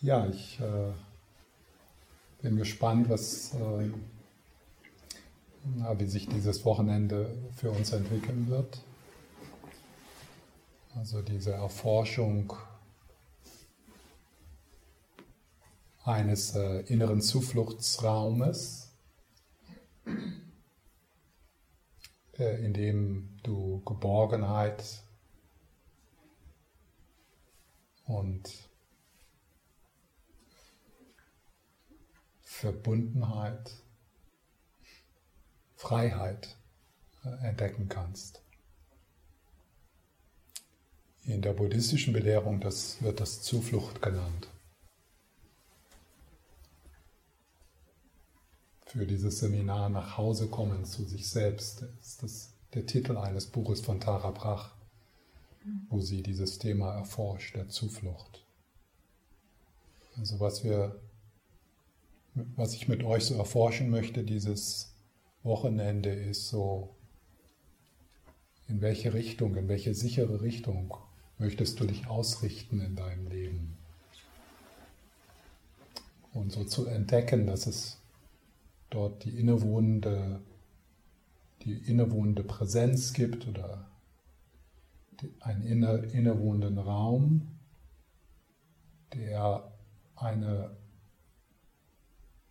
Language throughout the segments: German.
Ja, ich äh, bin gespannt, was, äh, wie sich dieses Wochenende für uns entwickeln wird. Also diese Erforschung eines äh, inneren Zufluchtsraumes, äh, in dem du Geborgenheit und Verbundenheit, Freiheit äh, entdecken kannst. In der buddhistischen Belehrung das wird das Zuflucht genannt. Für dieses Seminar nach Hause kommen zu sich selbst ist das der Titel eines Buches von Tara Brach, wo sie dieses Thema erforscht, der Zuflucht. Also was wir was ich mit euch so erforschen möchte dieses Wochenende ist so, in welche Richtung, in welche sichere Richtung möchtest du dich ausrichten in deinem Leben? Und so zu entdecken, dass es dort die innewohnende, die innewohnende Präsenz gibt oder einen inne, innewohnenden Raum, der eine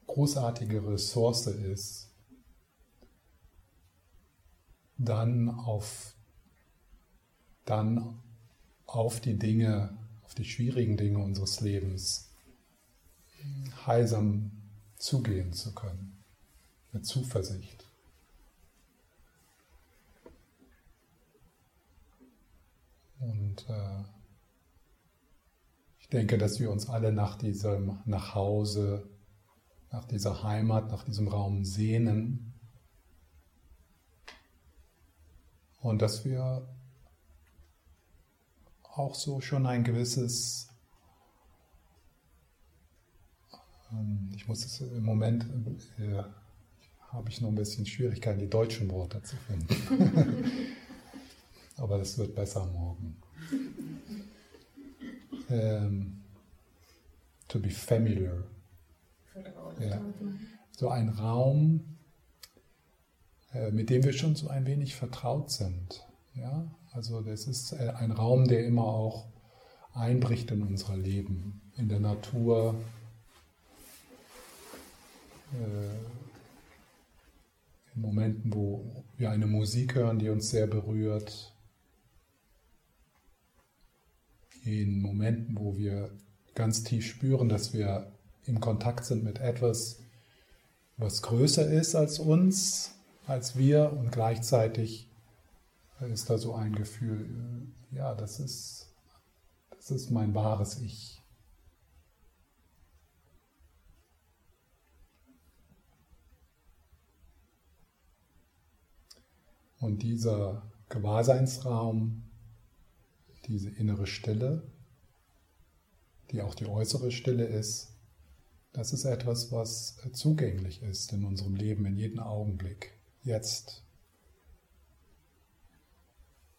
großartige Ressource ist, dann auf, dann auf die Dinge, auf die schwierigen Dinge unseres Lebens heilsam zugehen zu können, mit Zuversicht. Und äh, ich denke, dass wir uns alle nach diesem Nachhause nach dieser Heimat, nach diesem Raum sehnen und dass wir auch so schon ein gewisses, ähm, ich muss es im Moment, äh, habe ich noch ein bisschen Schwierigkeiten, die deutschen Worte zu finden. Aber das wird besser morgen. Ähm, to be familiar ja. So ein Raum, äh, mit dem wir schon so ein wenig vertraut sind. Ja? Also das ist äh, ein Raum, der immer auch einbricht in unser Leben, in der Natur. Äh, in Momenten, wo wir eine Musik hören, die uns sehr berührt. In Momenten, wo wir ganz tief spüren, dass wir im Kontakt sind mit etwas, was größer ist als uns, als wir und gleichzeitig ist da so ein Gefühl, ja, das ist, das ist mein wahres Ich. Und dieser Gewahrseinsraum, diese innere Stille, die auch die äußere Stille ist, das ist etwas, was zugänglich ist in unserem Leben, in jedem Augenblick, jetzt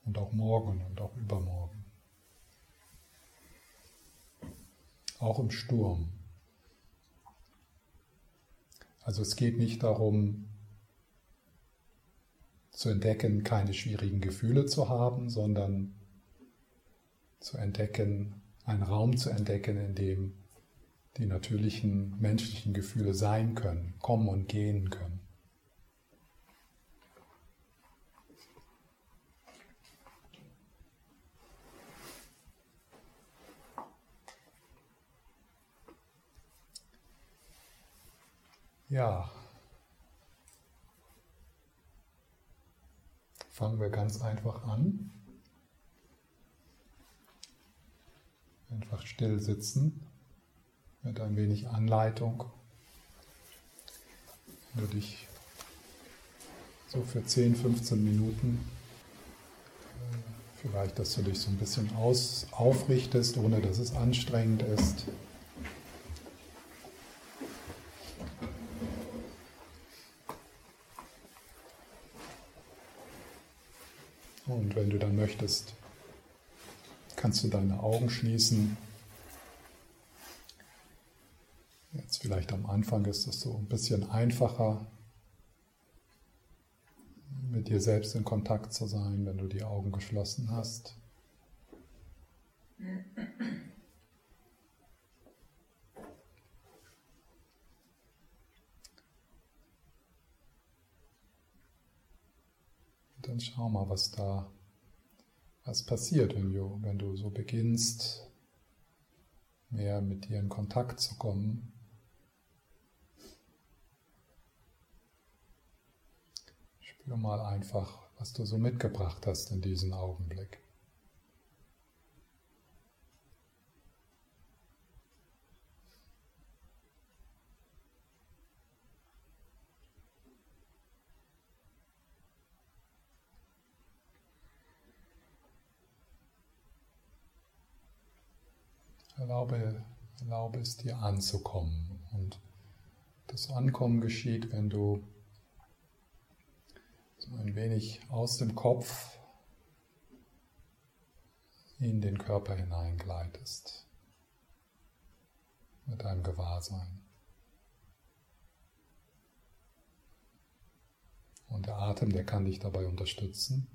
und auch morgen und auch übermorgen. Auch im Sturm. Also es geht nicht darum zu entdecken, keine schwierigen Gefühle zu haben, sondern zu entdecken, einen Raum zu entdecken, in dem die natürlichen menschlichen Gefühle sein können, kommen und gehen können. Ja, fangen wir ganz einfach an. Einfach still sitzen mit ein wenig Anleitung. Wenn du dich so für 10, 15 Minuten, äh, vielleicht, dass du dich so ein bisschen aus, aufrichtest, ohne dass es anstrengend ist. Und wenn du dann möchtest, kannst du deine Augen schließen Jetzt vielleicht am Anfang ist es so ein bisschen einfacher, mit dir selbst in Kontakt zu sein, wenn du die Augen geschlossen hast. dann schau mal, was da was passiert, wenn du, wenn du so beginnst, mehr mit dir in Kontakt zu kommen. Spür mal einfach, was du so mitgebracht hast in diesem Augenblick. Erlaube, erlaube es dir anzukommen. Und das Ankommen geschieht, wenn du ein wenig aus dem Kopf in den Körper hineingleitest mit deinem Gewahrsein. Und der Atem, der kann dich dabei unterstützen.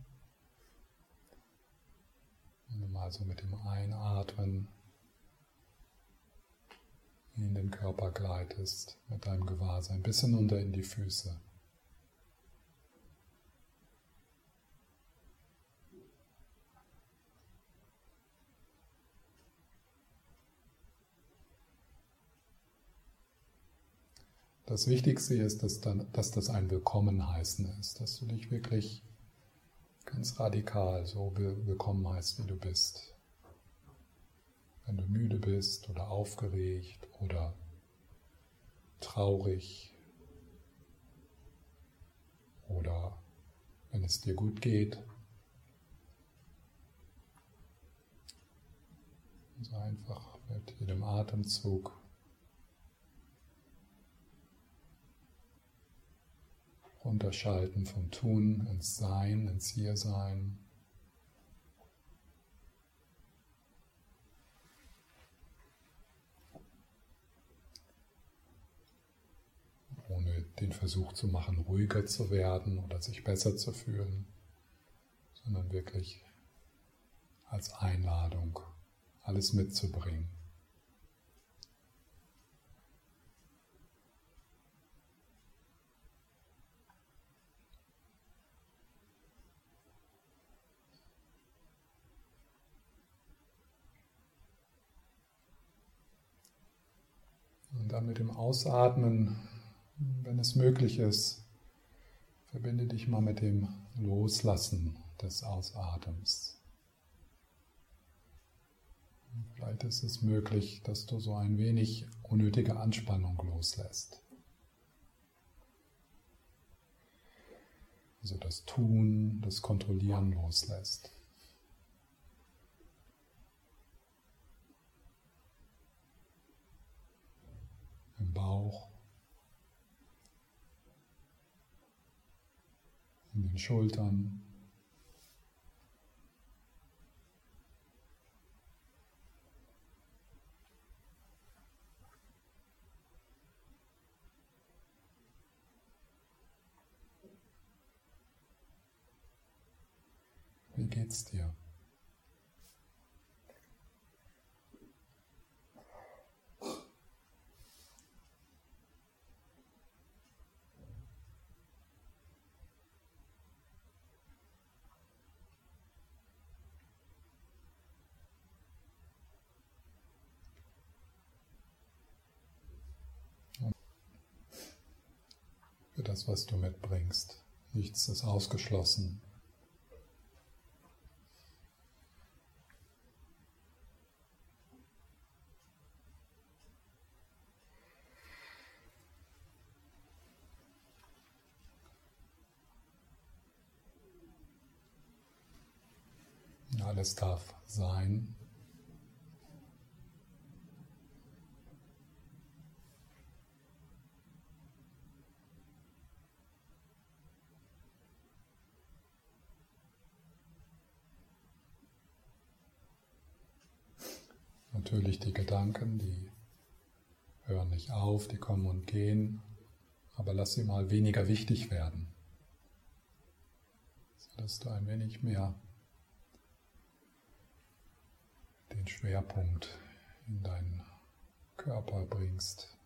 Wenn du mal so mit dem Einatmen in den Körper gleitest mit deinem Gewahrsein bis hinunter in die Füße. Das Wichtigste ist, dass, dann, dass das ein Willkommenheißen ist, dass du dich wirklich ganz radikal so willkommen heißt, wie du bist wenn du müde bist oder aufgeregt oder traurig oder wenn es dir gut geht. Also einfach mit jedem Atemzug runterschalten vom Tun ins Sein, ins Hiersein. den Versuch zu machen, ruhiger zu werden oder sich besser zu fühlen, sondern wirklich als Einladung, alles mitzubringen. Und dann mit dem Ausatmen wenn es möglich ist, verbinde dich mal mit dem Loslassen des Ausatems. Vielleicht ist es möglich, dass du so ein wenig unnötige Anspannung loslässt. Also das Tun, das Kontrollieren loslässt. Im Bauch. in den Schultern. Wie geht's dir? Für das, was du mitbringst. Nichts ist ausgeschlossen. Alles darf sein, natürlich die Gedanken, die hören nicht auf, die kommen und gehen, aber lass sie mal weniger wichtig werden, sodass du ein wenig mehr den Schwerpunkt in deinen Körper bringst,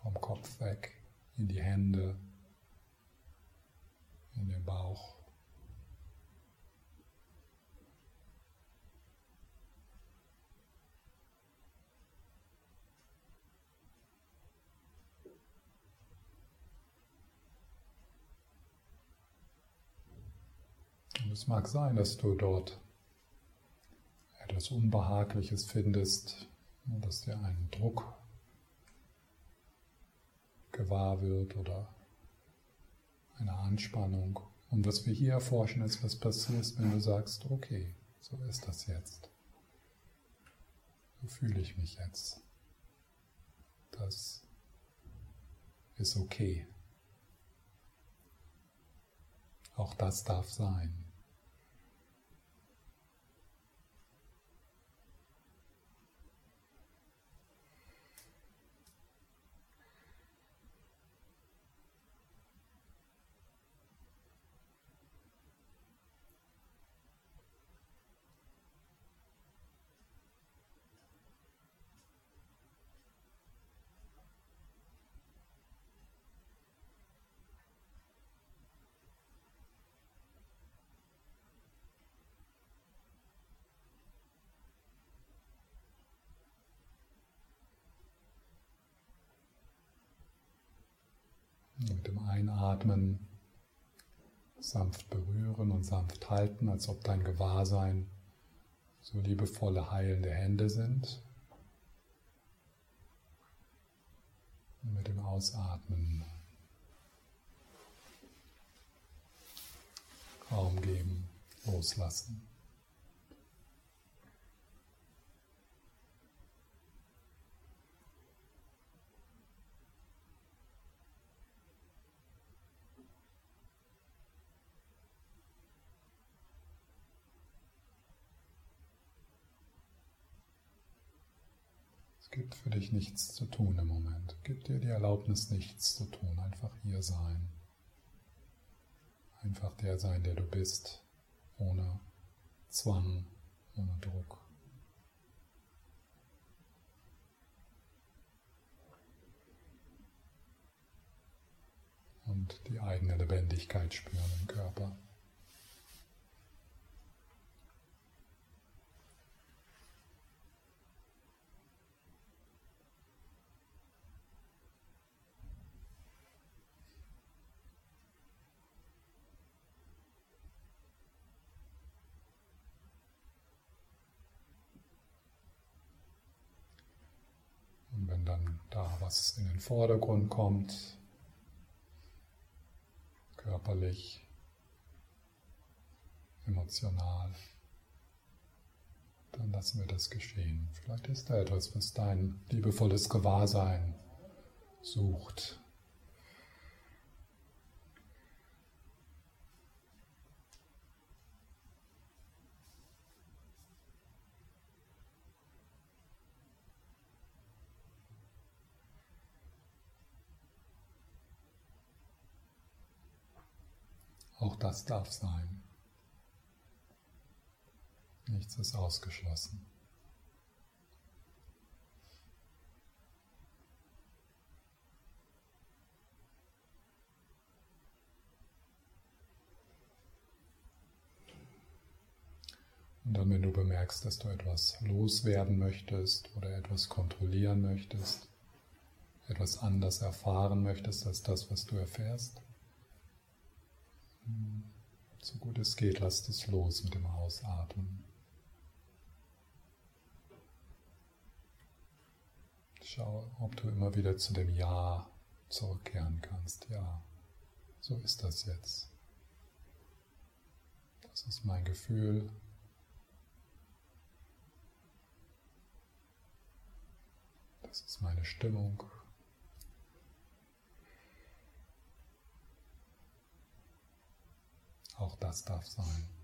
vom Kopf weg, in die Hände, in den Bauch. Und es mag sein, dass du dort etwas Unbehagliches findest, dass dir ein Druck gewahr wird oder eine Anspannung. Und was wir hier erforschen, ist, was passiert, wenn du sagst, okay, so ist das jetzt. So fühle ich mich jetzt. Das ist okay. Auch das darf sein. Mit dem Einatmen sanft berühren und sanft halten, als ob dein Gewahrsein so liebevolle, heilende Hände sind. Und mit dem Ausatmen Raum geben, loslassen. Gibt für dich nichts zu tun im Moment. Gib dir die Erlaubnis, nichts zu tun. Einfach hier sein. Einfach der sein, der du bist, ohne Zwang, ohne Druck. Und die eigene Lebendigkeit spüren im Körper. Was in den Vordergrund kommt, körperlich, emotional, dann lassen wir das geschehen. Vielleicht ist da etwas, was dein liebevolles Gewahrsein sucht. Auch das darf sein. Nichts ist ausgeschlossen. Und dann, wenn du bemerkst, dass du etwas loswerden möchtest oder etwas kontrollieren möchtest, etwas anders erfahren möchtest als das, was du erfährst, so gut es geht, lasst es los mit dem Ausatmen. Schau, ob du immer wieder zu dem Ja zurückkehren kannst. Ja, so ist das jetzt. Das ist mein Gefühl. Das ist meine Stimmung. Auch das darf sein.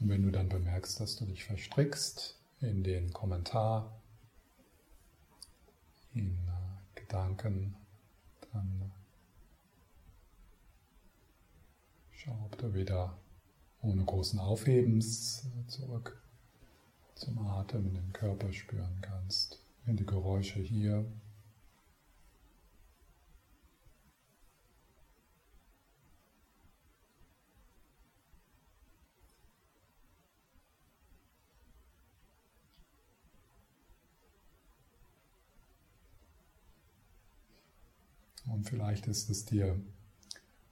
Und wenn du dann bemerkst, dass du dich verstrickst in den Kommentar, in äh, Gedanken, dann schau, ob du wieder ohne großen Aufhebens zurück zum Atem in den Körper spüren kannst, in die Geräusche hier Und vielleicht ist es dir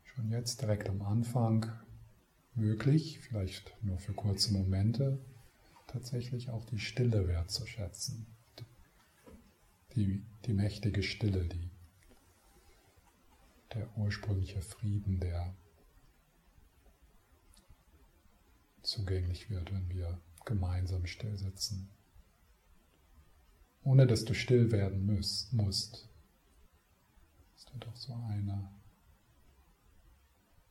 schon jetzt direkt am Anfang möglich, vielleicht nur für kurze Momente, tatsächlich auch die Stille wertzuschätzen. Die, die mächtige Stille, die, der ursprüngliche Frieden, der zugänglich wird, wenn wir gemeinsam still sitzen. Ohne dass du still werden musst und auch so eine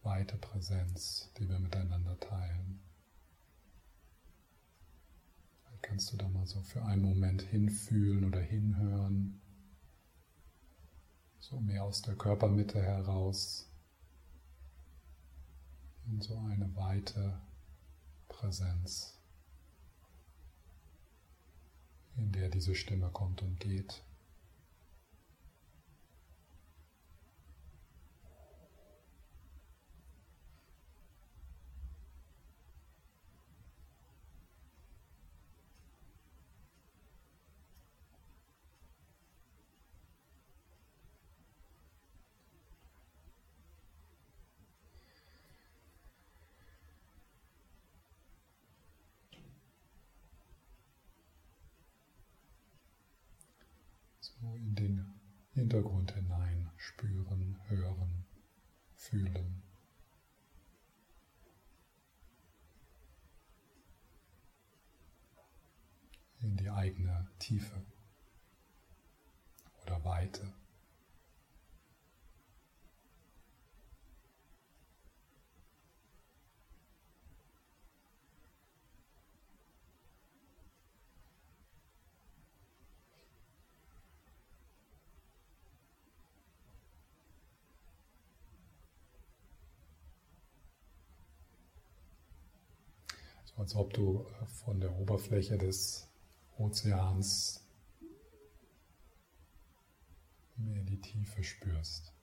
weite Präsenz, die wir miteinander teilen. Dann kannst du da mal so für einen Moment hinfühlen oder hinhören, so mehr aus der Körpermitte heraus, in so eine weite Präsenz, in der diese Stimme kommt und geht. so in den Hintergrund hinein spüren, hören, fühlen. In die eigene Tiefe oder Weite. Als ob du äh, von der Oberfläche des Ozeans mehr die Tiefe spürst.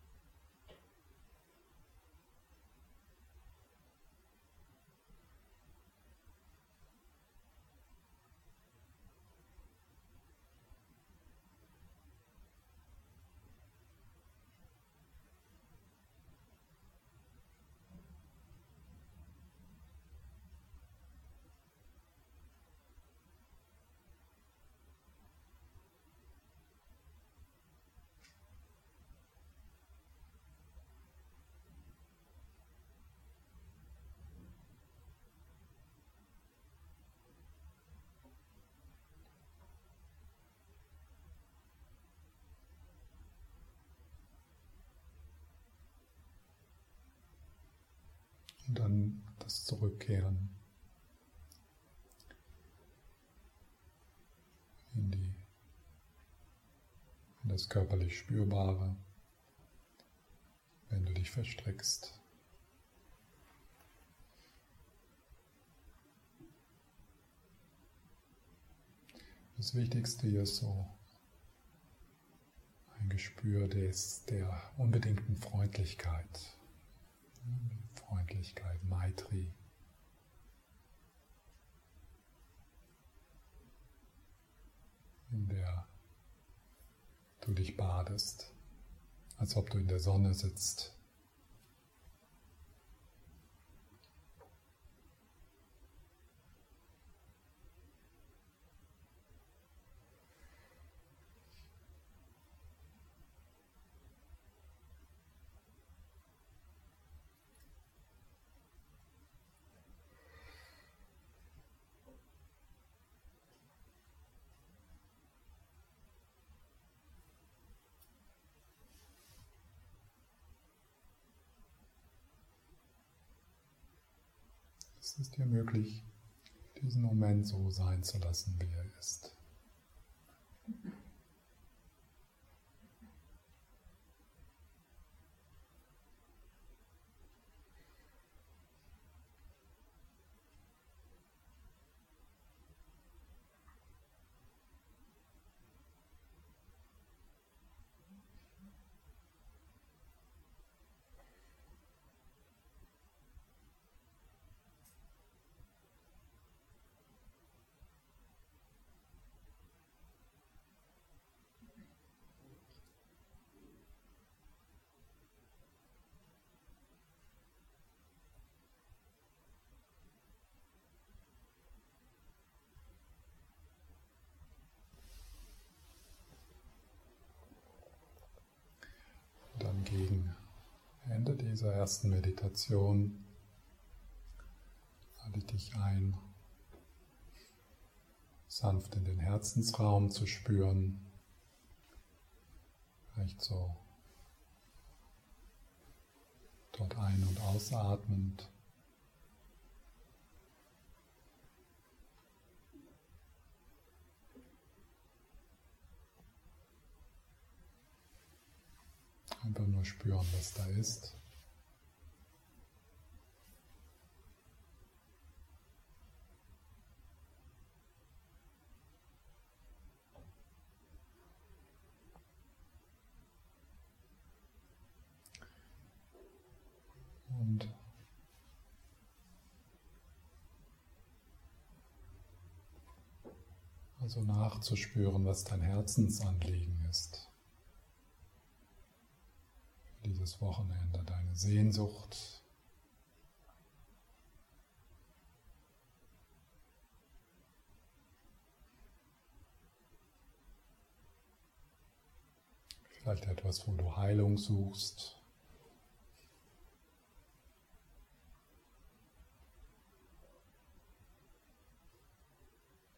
Und dann das Zurückkehren in, die, in das körperlich Spürbare, wenn du dich verstrickst. Das Wichtigste hier ist so ein Gespür des, der unbedingten Freundlichkeit. Freundlichkeit, Maitri. in der du dich badest, als ob du in der Sonne sitzt. Es ist dir möglich, diesen Moment so sein zu lassen, wie er ist. Dieser ersten Meditation lade ich dich ein, sanft in den Herzensraum zu spüren, vielleicht so dort ein- und ausatmend. Einfach nur spüren, was da ist. Und also nachzuspüren, was dein Herzensanliegen ist dieses Wochenende, deine Sehnsucht. Vielleicht etwas, wo du Heilung suchst.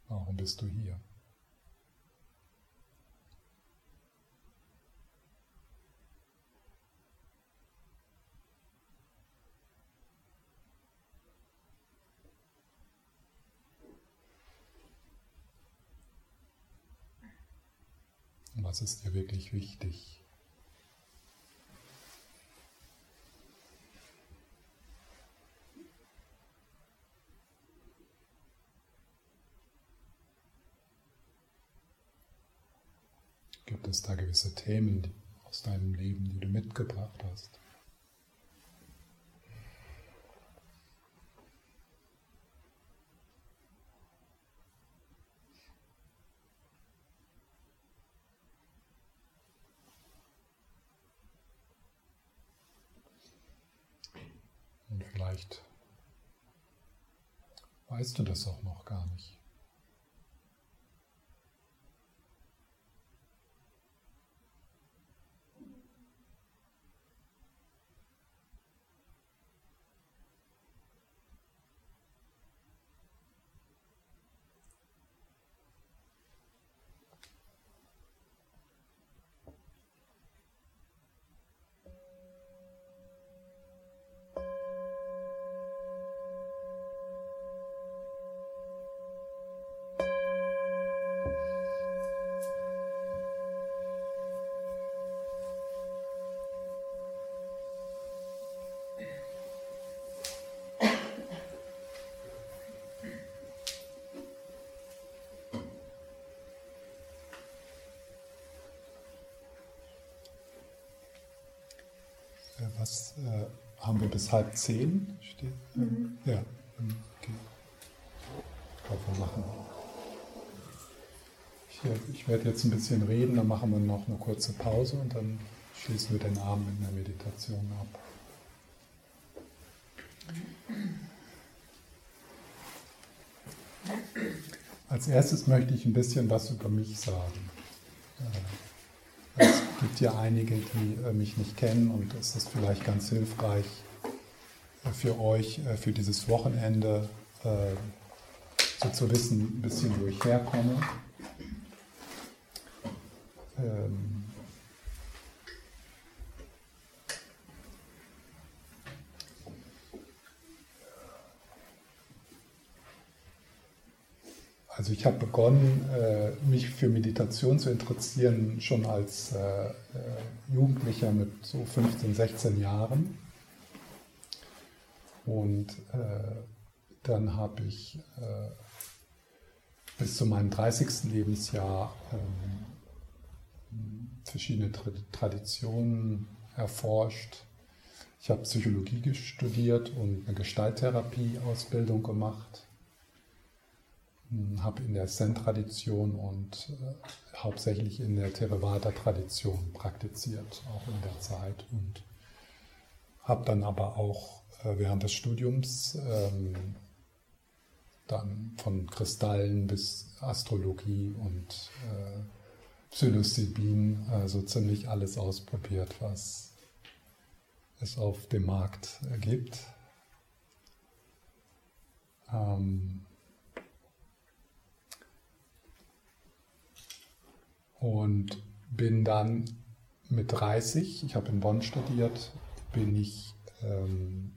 Warum bist du hier? Was ist dir wirklich wichtig? Gibt es da gewisse Themen aus deinem Leben, die du mitgebracht hast? Vielleicht weißt du das auch noch gar nicht. Was äh, haben wir bis halb zehn? Steht, äh, mhm. Ja, okay. wir machen. Ich, ich werde jetzt ein bisschen reden, dann machen wir noch eine kurze Pause und dann schließen wir den Abend in der Meditation ab. Als erstes möchte ich ein bisschen was über mich sagen. Gibt ja einige, die äh, mich nicht kennen und es ist vielleicht ganz hilfreich äh, für euch, äh, für dieses Wochenende, so zu wissen, ein bisschen, wo ich herkomme. Ähm, Also ich habe begonnen, äh, mich für Meditation zu interessieren, schon als äh, äh, Jugendlicher mit so 15, 16 Jahren. Und dann habe ich bis zu meinem 30. Lebensjahr ähm, verschiedene Traditionen erforscht. Ich habe Psychologie studiert und eine Gestalttherapie-Ausbildung gemacht habe in der Zen-Tradition und äh, hauptsächlich in der Theravada-Tradition praktiziert, auch in der Zeit. Und habe dann aber auch äh, während des Studiums ähm, dann von Kristallen bis Astrologie und äh, Psilocybin, also ziemlich alles ausprobiert, was es auf dem Markt gibt. Ähm, und bin dann mit 30, ich habe in Bonn studiert, bin ich, ähm,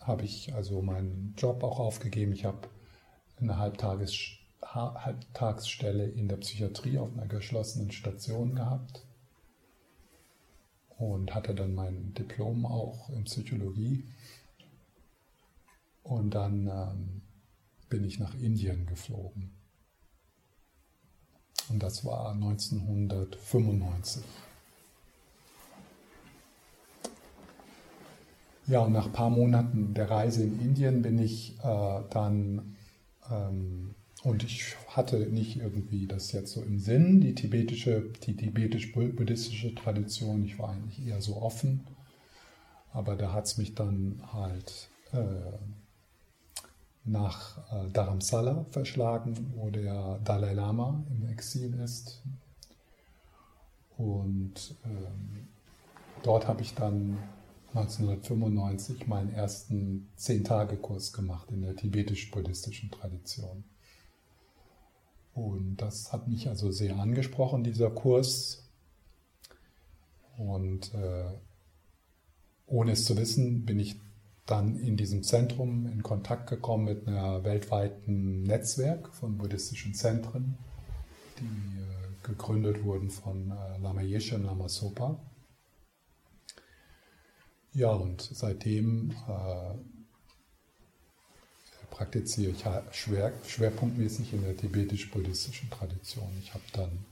habe ich also meinen Job auch aufgegeben. Ich habe eine Halbtages, Halbtagsstelle in der Psychiatrie auf einer geschlossenen Station gehabt und hatte dann mein Diplom auch in Psychologie. Und dann ähm, bin ich nach Indien geflogen. Und das war 1995. Ja, und nach ein paar Monaten der Reise in Indien bin ich äh, dann, ähm, und ich hatte nicht irgendwie das jetzt so im Sinn, die tibetische, die tibetisch-buddhistische Tradition, ich war eigentlich eher so offen, aber da hat es mich dann halt äh, nach äh, Dharamsala verschlagen, wo der Dalai Lama im Exil ist. Und ähm, dort habe ich dann 1995 meinen ersten Zehn-Tage-Kurs gemacht in der tibetisch-buddhistischen Tradition. Und das hat mich also sehr angesprochen, dieser Kurs. Und äh, ohne es zu wissen, bin ich dann in diesem Zentrum in Kontakt gekommen mit einem weltweiten Netzwerk von buddhistischen Zentren, die äh, gegründet wurden von äh, Lama Yeshe und Lama Sopa. Ja, und seitdem äh, praktiziere ich schwer, schwerpunktmäßig in der tibetisch-buddhistischen Tradition. Ich habe dann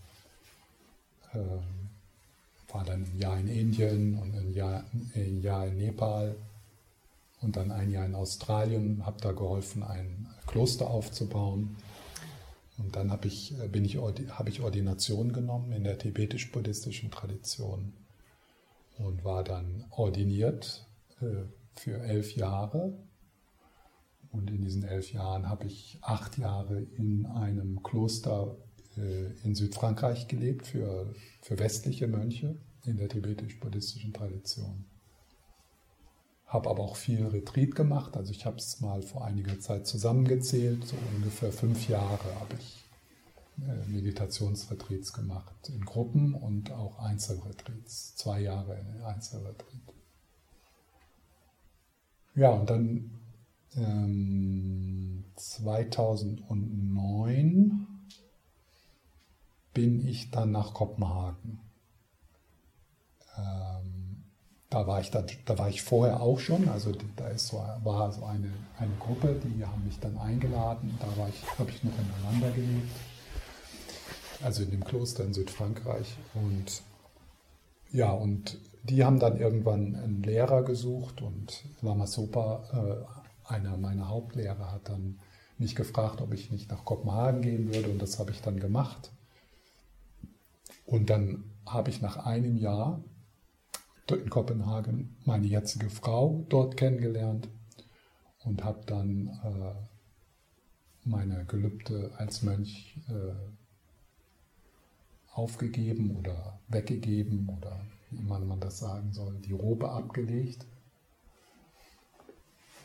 äh, war dann ein Jahr in Indien und ein Jahr, ein Jahr in Nepal und dann ein Jahr in Australien, habe da geholfen, ein Kloster aufzubauen. Und dann habe ich, äh, ich, habe ich Ordination genommen in der tibetisch-buddhistischen Tradition und war dann ordiniert äh, für elf Jahre. Und in diesen elf Jahren habe ich acht Jahre in einem Kloster äh, in Südfrankreich gelebt für, für westliche Mönche in der tibetisch-buddhistischen Tradition habe aber auch viel Retreat gemacht. Also ich habe es mal vor einiger Zeit zusammengezählt. So ungefähr fünf Jahre habe ich äh, Meditationsretreats gemacht in Gruppen und auch Einzelretreats. Zwei Jahre in Einzelretreat. Ja, und dann ähm, 2009 bin ich dann nach Kopenhagen. Ähm, da war ich, da, da war ich vorher auch schon, also da ist so, war so eine, eine Gruppe, die haben mich dann eingeladen, da ich, habe ich noch ineinander gelebt, also in dem Kloster in Südfrankreich. Und ja, und die haben dann irgendwann einen Lehrer gesucht. Und Lama Sopa, äh, einer meiner Hauptlehrer, hat dann mich gefragt, ob ich nicht nach Kopenhagen gehen würde. Und das habe ich dann gemacht. Und dann habe ich nach einem Jahr in Kopenhagen meine jetzige Frau dort kennengelernt und habe dann äh, meine Gelübde als Mönch äh, aufgegeben oder weggegeben oder wie immer man das sagen soll, die Robe abgelegt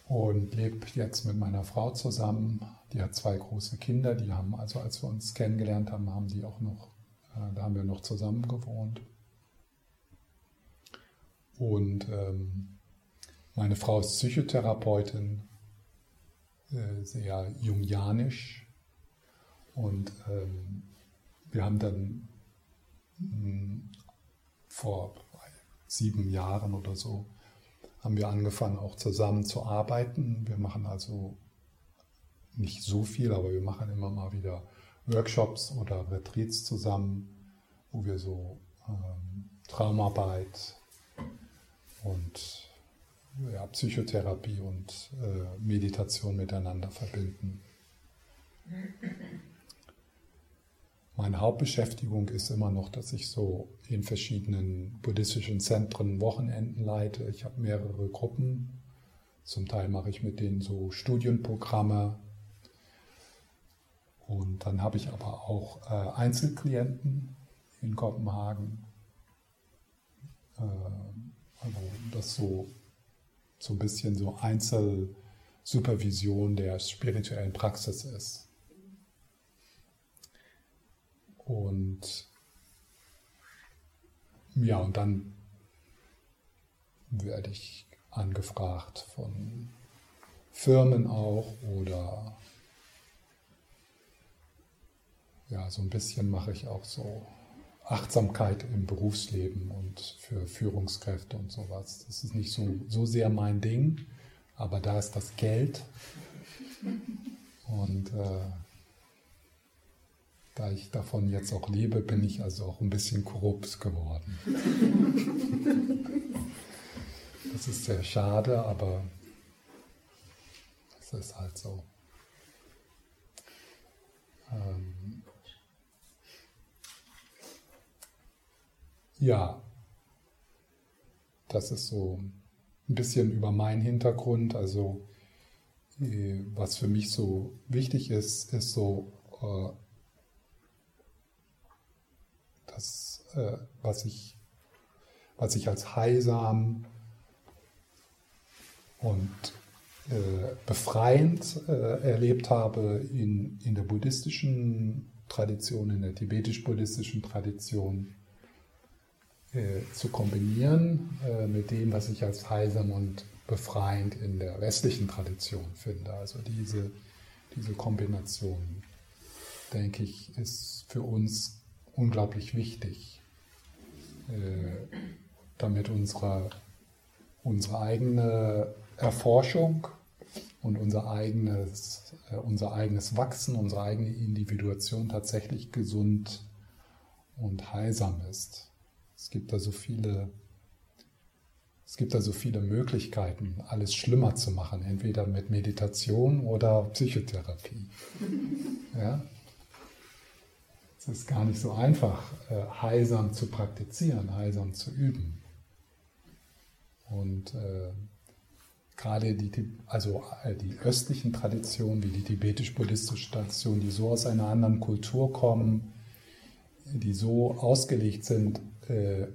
und lebe jetzt mit meiner Frau zusammen. Die hat zwei große Kinder, die haben also, als wir uns kennengelernt haben, haben die auch noch, äh, da haben wir noch zusammen gewohnt. Und ähm, meine Frau ist Psychotherapeutin, äh, sehr jungianisch. Und ähm, wir haben dann mh, hm, vor sieben Jahren oder so, haben wir angefangen auch zusammen zu arbeiten. Wir machen also nicht so viel, aber wir machen immer mal wieder Workshops oder Retreats zusammen, wo wir so ähm, Traumarbeit und ja, Psychotherapie und äh, Meditation miteinander verbinden. Meine Hauptbeschäftigung ist immer noch, dass ich so in verschiedenen buddhistischen Zentren Wochenenden leite. Ich habe mehrere Gruppen. Zum Teil mache ich mit denen so Studienprogramme. Und dann habe ich aber auch äh, Einzelklienten in Kopenhagen. Äh, also das so, so ein bisschen so Einzelsupervision der spirituellen Praxis ist. Und ja, und dann werde ich angefragt von Firmen auch oder ja, so ein bisschen mache ich auch so Achtsamkeit im Berufsleben und für Führungskräfte und sowas. Das ist nicht so, so sehr mein Ding, aber da ist das Geld. Und äh, da ich davon jetzt auch lebe, bin ich also auch ein bisschen korrupt geworden. Das ist sehr schade, aber es ist halt so. Ähm ja, das ist so ein bisschen über meinen Hintergrund. Also äh, was für mich so wichtig ist, ist so äh, das, äh, was, ich, was ich als heilsam und befreiend erlebt habe in, in der buddhistischen Tradition, in der tibetisch-buddhistischen Tradition, äh, zu kombinieren äh, mit dem, was ich als heilsam und befreiend in der westlichen Tradition finde. Also diese, diese Kombination, denke ich, ist für uns unglaublich wichtig, äh, damit unsere, unsere eigene Erforschung und unser eigenes, äh, unser eigenes Wachsen, unsere eigene Individuation tatsächlich gesund und heilsam ist. Es gibt da so viele, es gibt da so viele Möglichkeiten, alles schlimmer zu machen, entweder mit Meditation oder Psychotherapie. Ja? Es ist gar nicht so einfach, äh, heilsam zu praktizieren, heilsam zu üben. Und äh, gerade die, also die östlichen Traditionen, wie die tibetisch-buddhistische Tradition, die so aus einer anderen Kultur kommen, die so ausgelegt sind äh,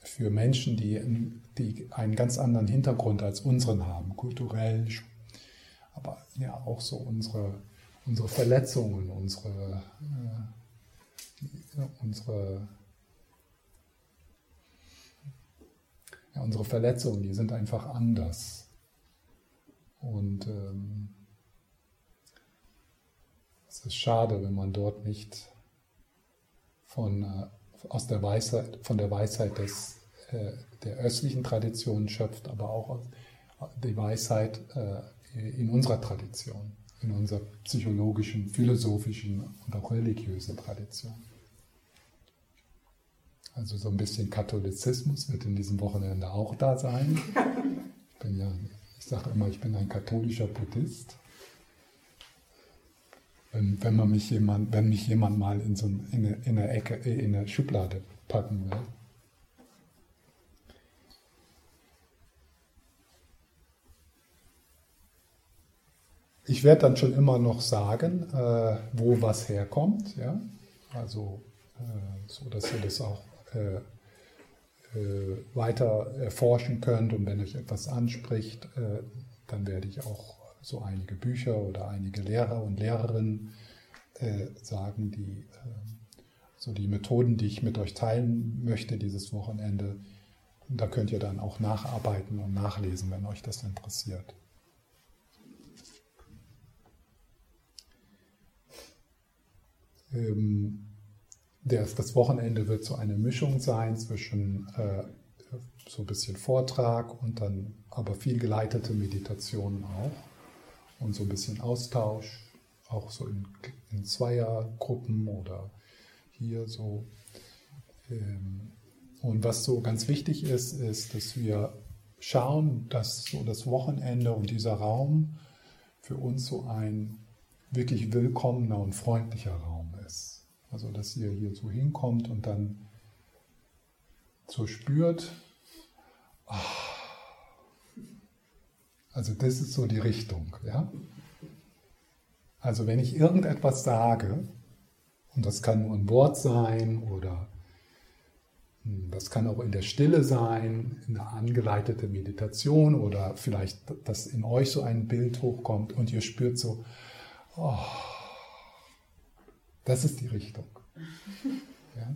für Menschen, die, die einen ganz anderen Hintergrund als unseren haben, kulturell, aber ja auch so unsere unsere Verletzungen, unsere, äh, unsere, ja, unsere Verletzungen, die sind einfach anders. Und ähm, es ist schade, wenn man dort nicht von, äh, aus der Weisheit, von der Weisheit des, äh, der östlichen Tradition schöpft, aber auch die Weisheit äh, in unserer Tradition in unserer psychologischen, philosophischen und auch religiösen Tradition. Also so ein bisschen Katholizismus wird in diesem Wochenende auch da sein. Ich bin ja, ich sage immer, ich bin ein katholischer Buddhist. Wenn, wenn, man mich jemand, wenn mich jemand mal in so in eine, in Ecke, in eine Schublade packen will, Ich werde dann schon immer noch sagen, äh, wo was herkommt, ja? also äh, so, dass ihr das auch äh, äh weiter erforschen könnt und wenn euch etwas anspricht, äh, dann werde ich auch so einige Bücher oder einige Lehrer und Lehrerinnen äh, sagen, die so die Methoden, die ich mit euch teilen möchte dieses Wochenende, da könnt ihr dann auch nacharbeiten und nachlesen, wenn euch das interessiert. Ähm, das Wochenende wird so eine Mischung sein zwischen äh, so ein bisschen Vortrag und dann aber viel geleitete Meditationen auch und so ein bisschen Austausch, auch so in, in Zweiergruppen oder hier so. Ähm, und was so ganz wichtig ist, ist, dass wir schauen, dass so das Wochenende und dieser Raum für uns so ein wirklich willkommener und freundlicher Raum ist. Also dass ihr hier so hinkommt und dann so spürt, oh, also das ist so die Richtung, ja. Also wenn ich irgendetwas sage, und das kann nur ein Wort sein oder hm, das kann auch in der Stille sein, in eine angeleitete Meditation oder vielleicht, dass in euch so ein Bild hochkommt und ihr spürt so, oh, das ist die Richtung. Ja?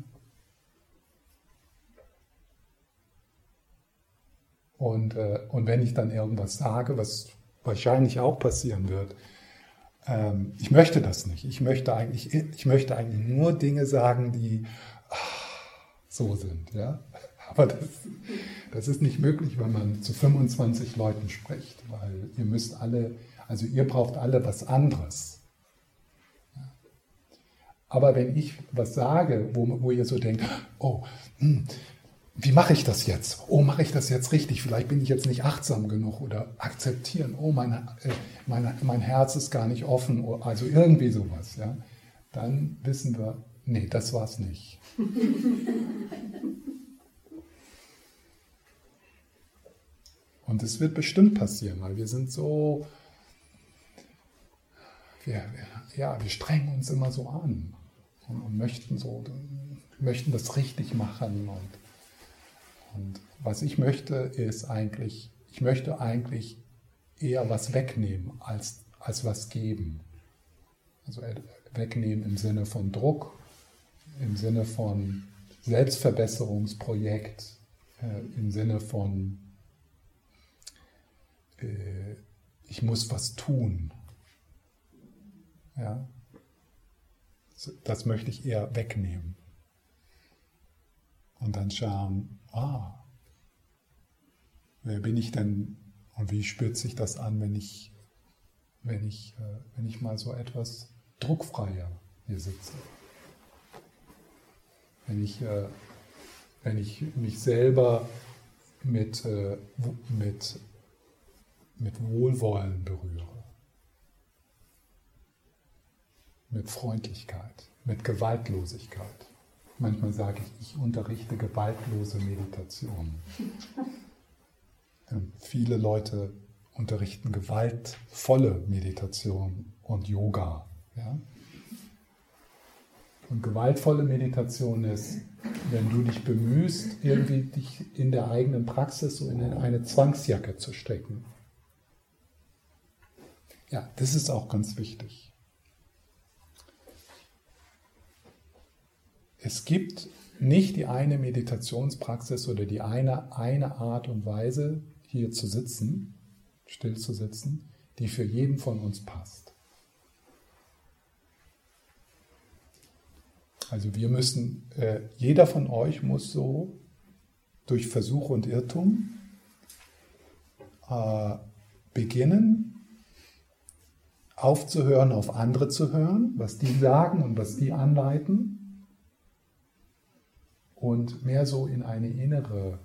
Und, äh, und wenn ich dann irgendwas sage, was wahrscheinlich auch passieren wird, ähm, ich möchte das nicht. Ich möchte eigentlich, ich möchte eigentlich nur Dinge sagen, die ach, so sind. Ja? Aber das, das ist nicht möglich, wenn man zu 25 Leuten spricht, weil ihr müsst alle, also ihr braucht alle was anderes. Aber wenn ich was sage, wo, wo ihr so denkt, oh, hm, wie mache ich das jetzt? Oh, mache ich das jetzt richtig? Vielleicht bin ich jetzt nicht achtsam genug oder akzeptieren. Oh, mein, äh, mein, mein Herz ist gar nicht offen. Also irgendwie sowas. Ja? Dann wissen wir, nee, das war es nicht. Und es wird bestimmt passieren, weil wir sind so, wir, ja, wir strengen uns immer so an und, und möchten so, möchten das richtig machen und und was ich möchte, ist eigentlich, ich möchte eigentlich eher was wegnehmen als, als was geben. Also wegnehmen im Sinne von Druck, im Sinne von Selbstverbesserungsprojekt, äh, im Sinne von äh, ich muss was tun. Ja? Das möchte ich eher wegnehmen. Und dann schauen, ah, wer bin ich denn und wie spürt sich das an, wenn ich, wenn ich, äh, wenn ich mal so etwas druckfreier hier sitze? Wenn ich, äh, wenn ich mich selber mit, äh, mit, mit Wohlwollen berühre, mit Freundlichkeit, mit Gewaltlosigkeit. Manchmal sage ich, ich unterrichte gewaltlose Meditation. Ähm, viele Leute unterrichten gewaltvolle Meditation und Yoga. Ja? Und gewaltvolle Meditation ist, wenn du dich bemühst, irgendwie dich in der eigenen Praxis so in eine Zwangsjacke zu stecken. Ja, das ist auch ganz wichtig. Es gibt nicht die eine Meditationspraxis oder die eine, eine Art und Weise, hier zu sitzen, still zu sitzen, die für jeden von uns passt. Also wir müssen, äh, jeder von euch muss so durch Versuch und Irrtum äh, beginnen, aufzuhören, auf andere zu hören, was die sagen und was die anleiten und mehr so in eine innere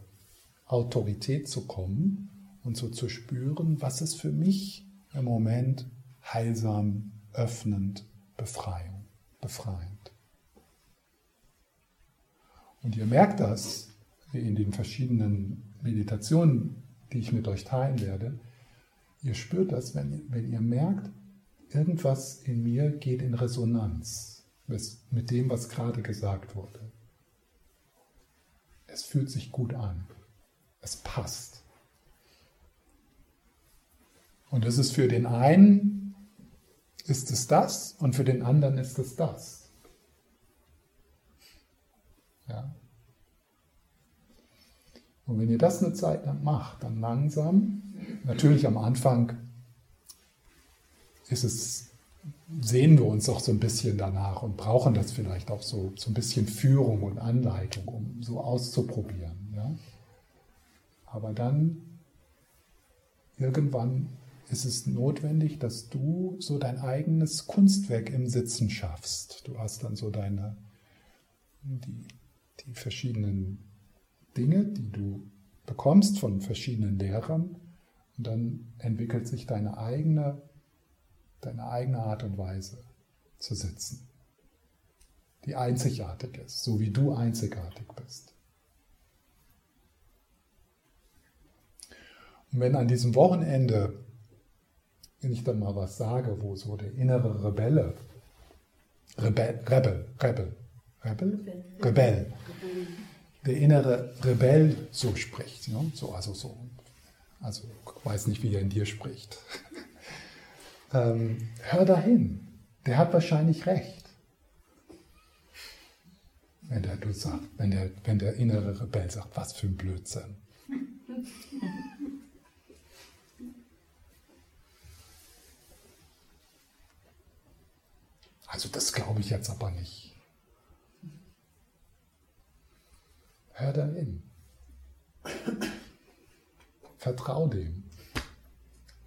Autorität zu kommen und so zu spüren, was ist für mich im Moment heilsam, öffnend, Befreiung, befreiend. Und ihr merkt das in den verschiedenen Meditationen, die ich mit euch teilen werde. Ihr spürt das, wenn, wenn ihr merkt, irgendwas in mir geht in Resonanz mit dem, was gerade gesagt wurde es fühlt sich gut an. Es passt. Und es ist für den einen ist es das und für den anderen ist es das. Ja. Und wenn ihr das eine Zeit lang macht, dann langsam, natürlich am Anfang ist es sehen wir uns auch so ein bisschen danach und brauchen das vielleicht auch so, so ein bisschen Führung und Anleitung, um so auszuprobieren. Ja? Aber dann irgendwann ist es notwendig, dass du so dein eigenes Kunstwerk im Sitzen schaffst. Du hast dann so deine, die, die verschiedenen Dinge, die du bekommst von verschiedenen Lehrern und dann entwickelt sich deine eigene, deine eigene Art und Weise zu sitzen, die einzigartig ist, so wie du einzigartig bist. Und wenn an diesem Wochenende, wenn ich dann mal was sage, wo so der innere Rebelle, Rebell, Rebel, Rebel, Rebel, Rebell, der innere Rebell so spricht, ne? so, also so, also weiß nicht, wie er in dir spricht. Ähm, hör dahin, der hat wahrscheinlich recht. Wenn der, du sagt, wenn, der, wenn der innere Rebell sagt, was für ein Blödsinn. Also das glaube ich jetzt aber nicht. Hör da hin. Vertrau dem.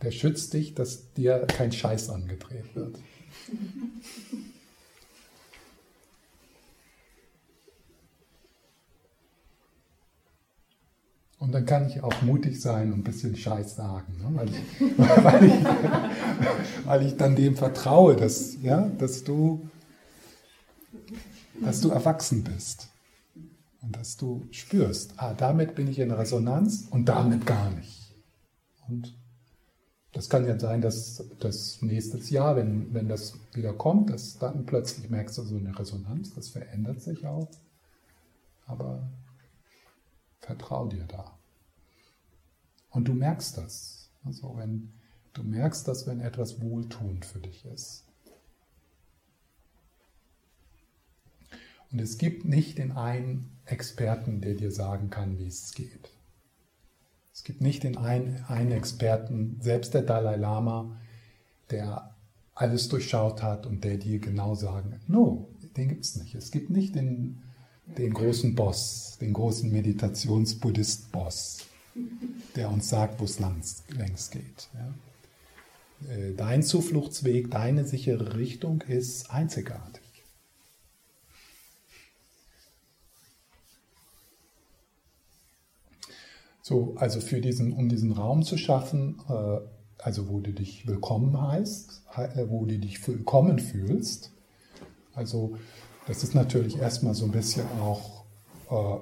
Der schützt dich, dass dir kein Scheiß angedreht wird. Und dann kann ich auch mutig sein und ein bisschen Scheiß sagen, ne? weil, ich, weil, ich, weil, ich, dann dem vertraue, dass, ja, dass, du, dass du erwachsen bist. Und dass du spürst, ah, damit bin ich in Resonanz und damit gar nicht. Und das kann ja sein, dass das nächstes Jahr, wenn, wenn das wieder kommt, dass dann plötzlich merkst du so eine Resonanz, das verändert sich auch. Aber vertrau dir da. Und du merkst das. Also wenn du merkst das, wenn etwas wohltuend für dich ist. Und es gibt nicht den einen Experten, der dir sagen kann, wie es geht. Es gibt nicht den einen, einen Experten, selbst der Dalai Lama, der alles durchschaut hat und der dir genau sagen, no, den gibt es nicht. Es gibt nicht den, den großen Boss, den großen Meditations-Buddhist-Boss, der uns sagt, wo es längst geht. Ja. Äh, dein Zufluchtsweg, deine sichere Richtung ist einzigartig. So, also für diesen, um diesen Raum zu schaffen, äh, also wo du dich willkommen heißt, äh, wo du dich willkommen fühlst. Also das ist natürlich erstmal so ein bisschen auch äh,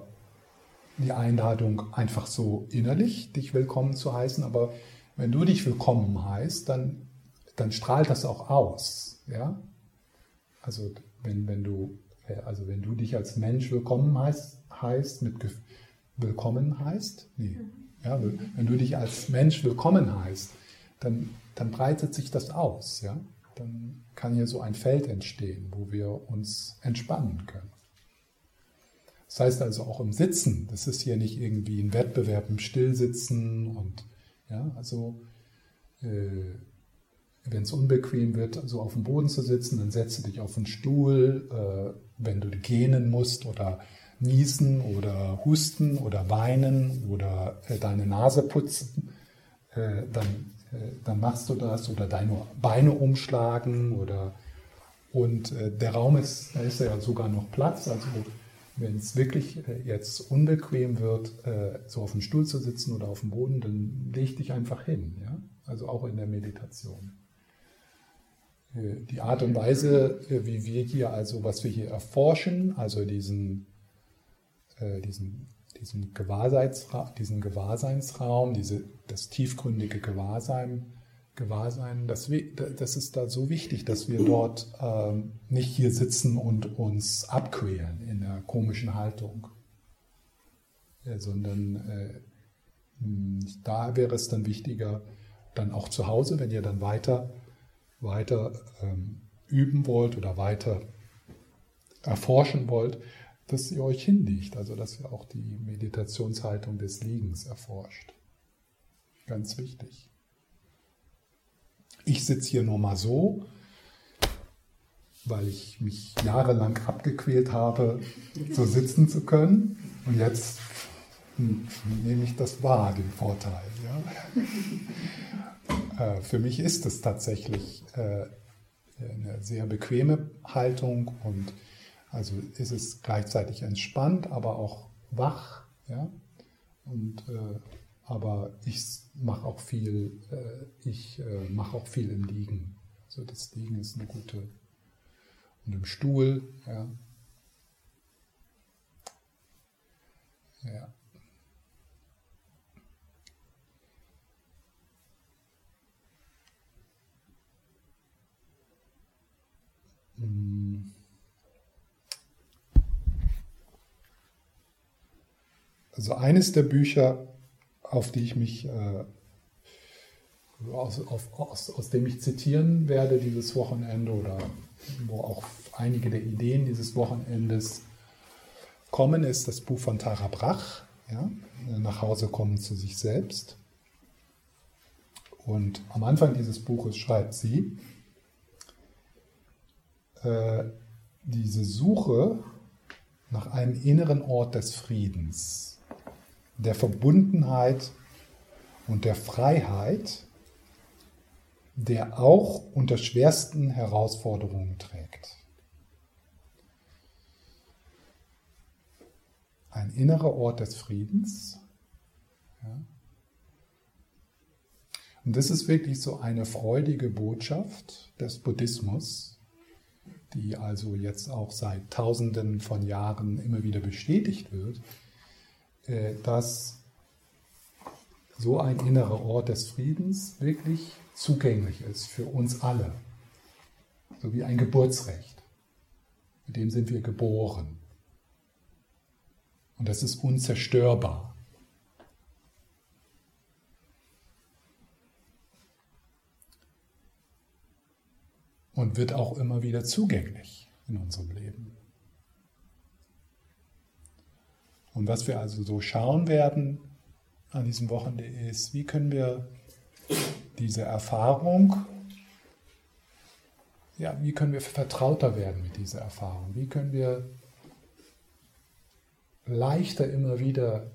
die Einladung, einfach so innerlich dich willkommen zu heißen. Aber wenn du dich willkommen heißt, dann, dann strahlt das auch aus. Ja? Also wenn, wenn du äh, also wenn du dich als Mensch willkommen heißt, heißt mit willkommen heißt, nee, ja, wenn du dich als Mensch willkommen heißt, dann, dann breitet sich das aus, ja, dann kann hier so ein Feld entstehen, wo wir uns entspannen können. Das heißt also auch im Sitzen, das ist hier nicht irgendwie ein Wettbewerb im Stillsitzen und ja, also äh, wenn es unbequem wird, so auf dem Boden zu sitzen, dann setze dich auf einen Stuhl, äh, wenn du gähnen musst oder niesen oder husten oder weinen oder äh, deine Nase putzen, äh, dann, äh, dann machst du das oder deine Beine umschlagen oder und äh, der Raum ist, da ist ja sogar noch Platz, also wenn es wirklich äh, jetzt unbequem wird, äh, so auf dem Stuhl zu sitzen oder auf dem Boden, dann leg dich einfach hin, ja? also auch in der Meditation. Die Art und Weise, wie wir hier, also was wir hier erforschen, also diesen äh, diesen, diesen, Gewahrseinsra diesen Gewahrseinsraum, diese, das tiefgründige Gewahrsein, Gewahrsein, das, das ist da so wichtig, dass wir dort ähm, nicht hier sitzen und uns abquälen in einer komischen Haltung, ja, sondern äh, da wäre es dann wichtiger, dann auch zu Hause, wenn ihr dann weiter, weiter ähm, üben wollt oder weiter erforschen wollt, dass ihr euch hinlegt, also dass ihr auch die Meditationshaltung des Liegens erforscht. Ganz wichtig. Ich sitze hier nur mal so. weil ich mich jahrelang abgequält habe, so sitzen zu können. Und jetzt hm, nehme ich das wahr, den Vorteil. Ja? äh, für mich ist es tatsächlich äh, eine sehr bequeme Haltung und also ist es gleichzeitig entspannt, aber auch wach. Ja? Und, äh, aber ich mache auch viel, äh, ich äh, mache auch viel im Liegen. Also das Liegen ist eine gute und im Stuhl. Ja. ja. Hm. Also eines der Bücher, auf die ich mich, äh, aus, auf, aus, aus dem ich zitieren werde dieses Wochenende oder wo auch einige der Ideen dieses Wochenendes kommen, ist das Buch von Tara Brach, ja, nach Hause kommen zu sich selbst. Und am Anfang dieses Buches schreibt sie, äh, diese Suche nach einem inneren Ort des Friedens, der Verbundenheit und der Freiheit der auch unter schwersten Herausforderungen trägt. Ein innerer Ort des Friedens. Ja. Und das ist wirklich so eine freudige Botschaft des Buddhismus, die also jetzt auch seit Tausenden von Jahren immer wieder bestätigt wird, dass so ein innerer Ort des Friedens wirklich zugänglich ist für uns alle. So wie ein Geburtsrecht. Mit dem sind wir geboren. Und das ist unzerstörbar. Und wird auch immer wieder zugänglich in unserem Leben. Und was wir also so schauen werden an diesem Wochenende ist, wie können wir diese Erfahrung, ja, wie können wir vertrauter werden mit dieser Erfahrung? Wie können wir leichter immer wieder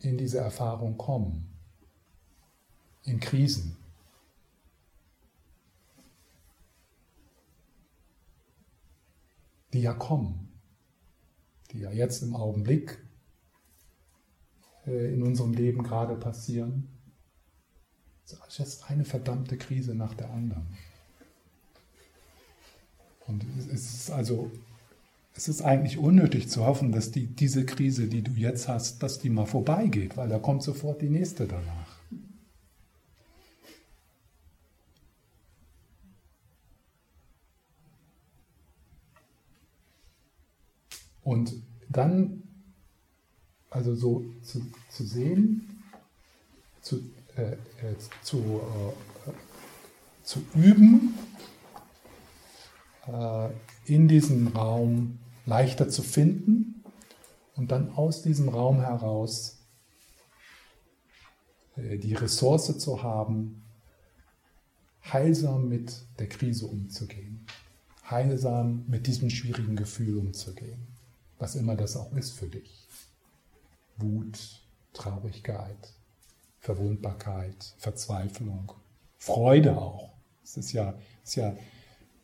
in diese Erfahrung kommen? In Krisen. Die ja kommen, die ja jetzt im Augenblick äh, in unserem Leben gerade passieren. Es ist eine verdammte Krise nach der anderen. Und es ist also, es ist eigentlich unnötig zu hoffen, dass die, diese Krise, die du jetzt hast, dass die mal vorbeigeht, weil da kommt sofort die nächste danach. Und dann, also so zu, zu sehen, zu, äh, äh, zu, äh, zu üben, äh, in diesem Raum leichter zu finden und dann aus diesem Raum heraus äh, die Ressource zu haben, heilsam mit der Krise umzugehen, heilsam mit diesem schwierigen Gefühl umzugehen, was immer das auch ist für dich. Wut, Traurigkeit, Verwundbarkeit, Verzweiflung, Freude auch. Es ist ja, ist ja,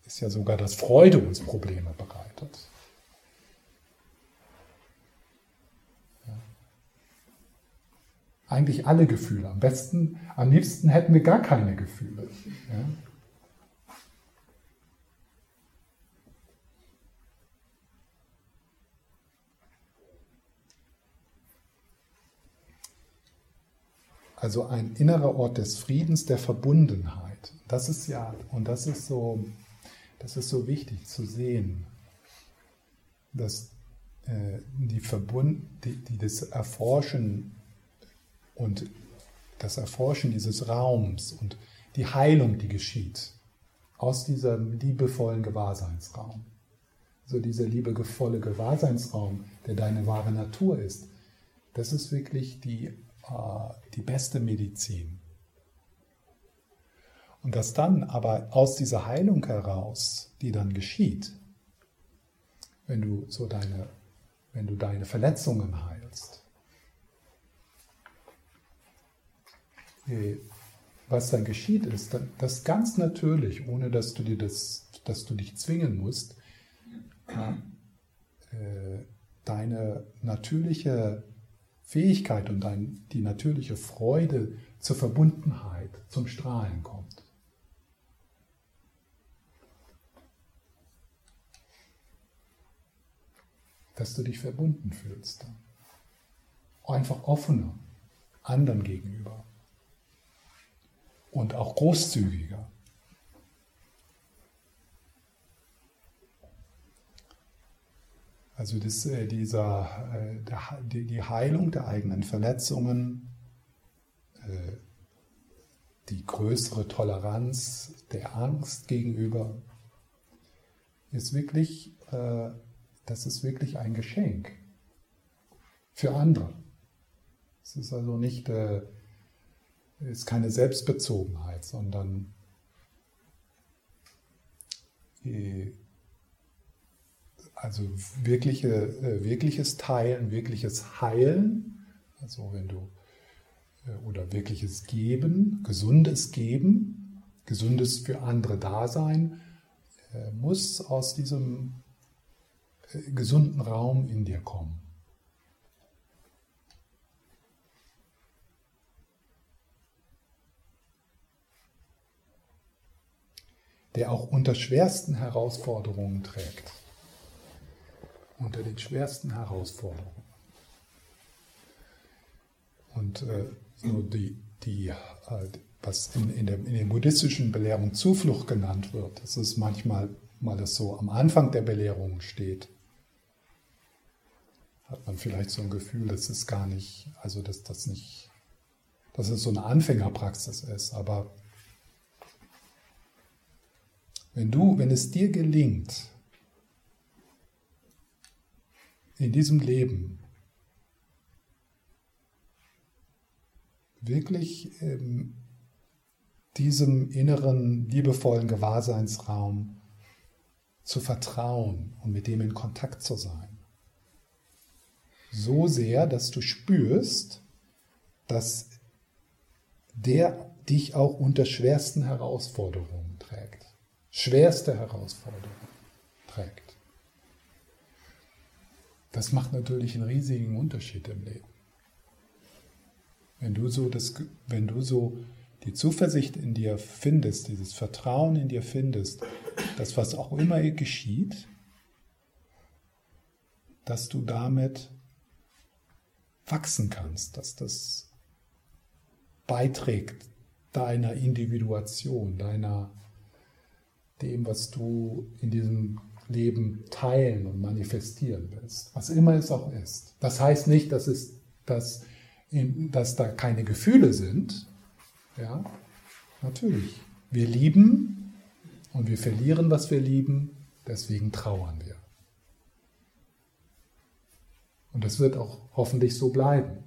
ist ja sogar, dass Freude uns Probleme bereitet. Eigentlich alle Gefühle. Am besten, am liebsten hätten wir gar keine Gefühle. Ja. Also ein innerer Ort des Friedens, der Verbundenheit. Das ist ja, und das ist so, das ist so wichtig zu sehen, dass äh, die, Verbund, die, die das Erforschen und das Erforschen dieses Raums und die Heilung, die geschieht aus diesem liebevollen Gewahrseinsraum. So dieser liebevolle Gewahrseinsraum, der deine wahre Natur ist, das ist wirklich die die beste Medizin. Und dass dann aber aus dieser Heilung heraus, die dann geschieht, wenn du so deine, wenn du deine Verletzungen heilst, was dann geschieht, ist, dass ganz natürlich, ohne dass du dir das, dass du dich zwingen musst, äh, deine natürliche Fähigkeit und dein, die natürliche Freude zur Verbundenheit, zum Strahlen kommt. Dass du dich verbunden fühlst. Einfach offener anderen gegenüber. Und auch großzügiger. Also das, äh, dieser, äh, die Heilung der eigenen Verletzungen, äh, die größere Toleranz der Angst gegenüber, ist wirklich, das ist wirklich ein Geschenk für andere. Es ist also nicht, ist keine Selbstbezogenheit, sondern also wirkliche, äh, wirkliches Teilen, wirkliches Heilen, also wenn du, äh, oder wirkliches Geben, gesundes Geben, gesundes für andere Dasein, äh, muss aus diesem gesunden Raum in dir kommen. der auch unter schwersten Herausforderungen trägt unter den schwersten Herausforderungen. Und äh, so die, die, äh, was in, in, der, in der buddhistischen Belehrung Zuflucht genannt wird, das ist manchmal mal das so am Anfang der Belehrung steht, hat man vielleicht so ein Gefühl, dass es gar nicht, also dass das nicht, dass es so eine Anfängerpraxis ist. Aber wenn du, wenn es dir gelingt, in diesem Leben wirklich in diesem inneren, liebevollen Gewahrseinsraum zu vertrauen und mit dem in Kontakt zu sein. So sehr, dass du spürst, dass der dich auch unter schwersten Herausforderungen trägt. Schwerste Herausforderungen trägt. Das macht natürlich einen riesigen Unterschied im Leben. Wenn du so, das, wenn du so die Zuversicht in dir findest, dieses Vertrauen in dir findest, dass was auch immer geschieht, dass du damit wachsen kannst, dass das beiträgt deiner Individuation, deiner dem, was du in diesem Leben teilen und manifestieren willst, was immer es auch ist. Das heißt nicht, dass, es, dass, in, dass da keine Gefühle sind. Ja, natürlich. Wir lieben und wir verlieren, was wir lieben, deswegen trauern wir. Und das wird auch hoffentlich so bleiben.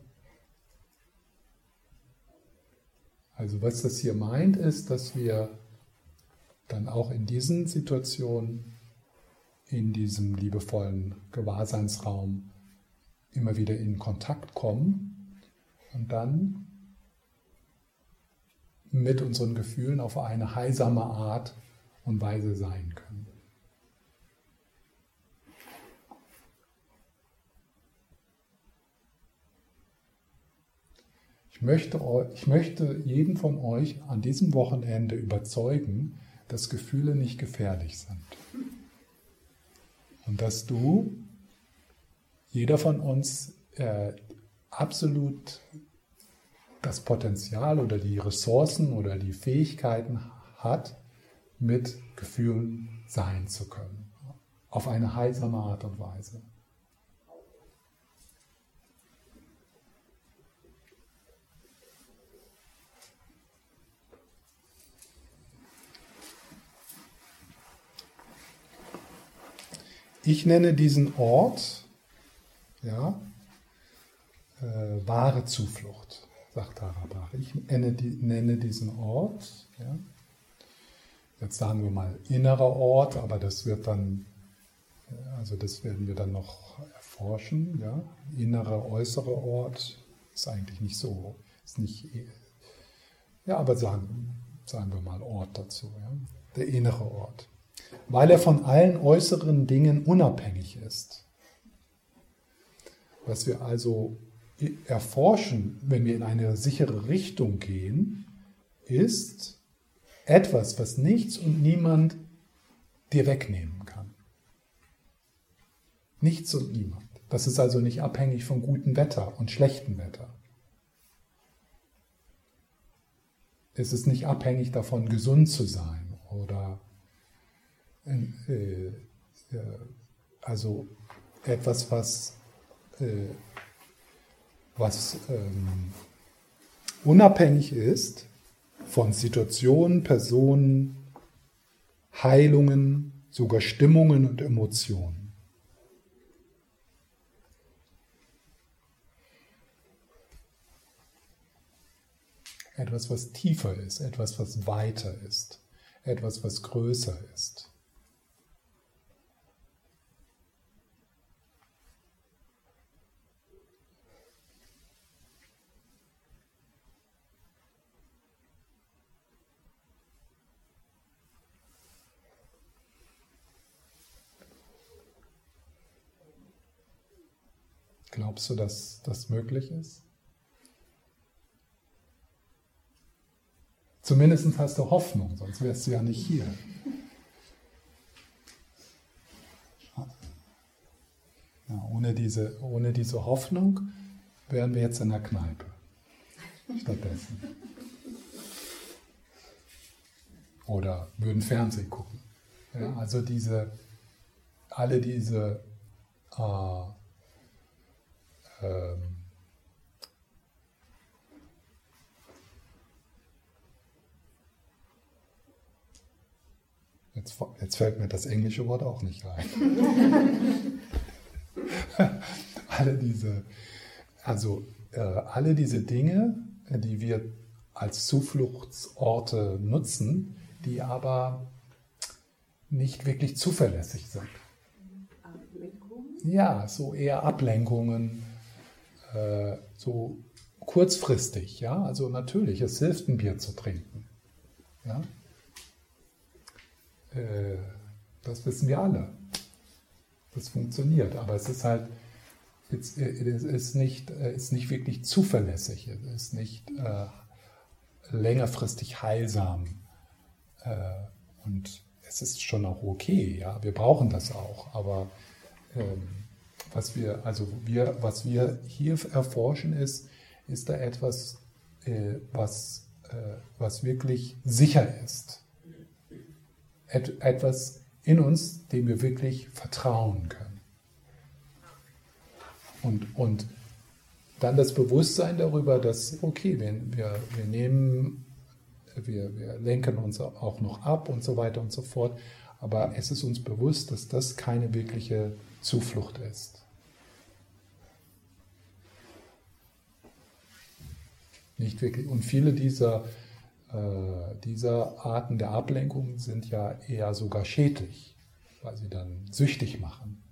Also was das hier meint, ist, dass wir dann auch in diesen Situationen in diesem liebevollen Gewahrseinsraum immer wieder in Kontakt kommen und dann mit unseren Gefühlen auf eine heilsame Art und Weise sein können. Ich möchte, ich möchte jeden von euch an diesem Wochenende überzeugen, dass Gefühle nicht gefährlich sind. Und dass du, jeder von uns, äh, absolut das Potenzial oder die Ressourcen oder die Fähigkeiten hat, mit Gefühlen sein zu können. Auf eine heilsame Art und Weise. Ich nenne diesen Ort, ja, äh, wahre Zuflucht, sagt Tarabach. Ich nenne, die, nenne diesen Ort ja, jetzt sagen wir mal innerer Ort, aber das wird dann, also das werden wir dann noch erforschen. Ja? Innerer, äußerer Ort ist eigentlich nicht so, ist nicht, ja, aber sagen, sagen wir mal Ort dazu, ja? der innere Ort. Weil er von allen äußeren Dingen unabhängig ist. Was wir also erforschen, wenn wir in eine sichere Richtung gehen, ist etwas, was nichts und niemand dir wegnehmen kann. Nichts und niemand. Das ist also nicht abhängig von gutem Wetter und schlechtem Wetter. Es ist nicht abhängig davon, gesund zu sein oder also etwas, was äh, was ähm, unabhängig ist von Situationen, Personen, Heilungen, sogar Stimmungen und Emotionen. Etwas, was tiefer ist, etwas, was weiter ist, etwas, was größer ist. Glaubst du, dass das möglich ist? Zumindest hast du Hoffnung, sonst wärst du ja nicht hier. Ja, ohne, diese, ohne diese Hoffnung wären wir jetzt in der Kneipe. Stattdessen. Oder würden Fernsehen gucken. Ja, also diese, alle diese äh, ähm, Jetzt, jetzt, fällt mir das englische Wort auch nicht ein. alle diese, also äh, alle diese Dinge, die wir als Zufluchtsorte nutzen, die aber nicht wirklich zuverlässig sind. Ablenkungen? Ja, so eher Ablenkungen, äh, so kurzfristig, ja, also natürlich, es hilft ein Bier zu trinken, ja, äh, das wissen wir alle, das funktioniert, aber es ist halt, es ist nicht, ist nicht wirklich zuverlässig, es ist nicht äh, längerfristig heilsam äh, und es ist schon auch okay, ja, wir brauchen das auch, aber ähm, was wir, also wir, was wir hier erforschen, ist, ist da etwas, äh, was, äh, was wirklich sicher ist. Et, etwas in uns, dem wir wirklich vertrauen können. Und, und dann das Bewusstsein darüber, dass, okay, wir, wir, wir nehmen, wir, wir lenken uns auch noch ab und so weiter und so fort, aber es ist uns bewusst, dass das keine wirkliche Zuflucht ist. Nicht wirklich. Und viele dieser, äh, dieser Arten der Ablenkung sind ja eher sogar schädlich, weil sie dann süchtig machen.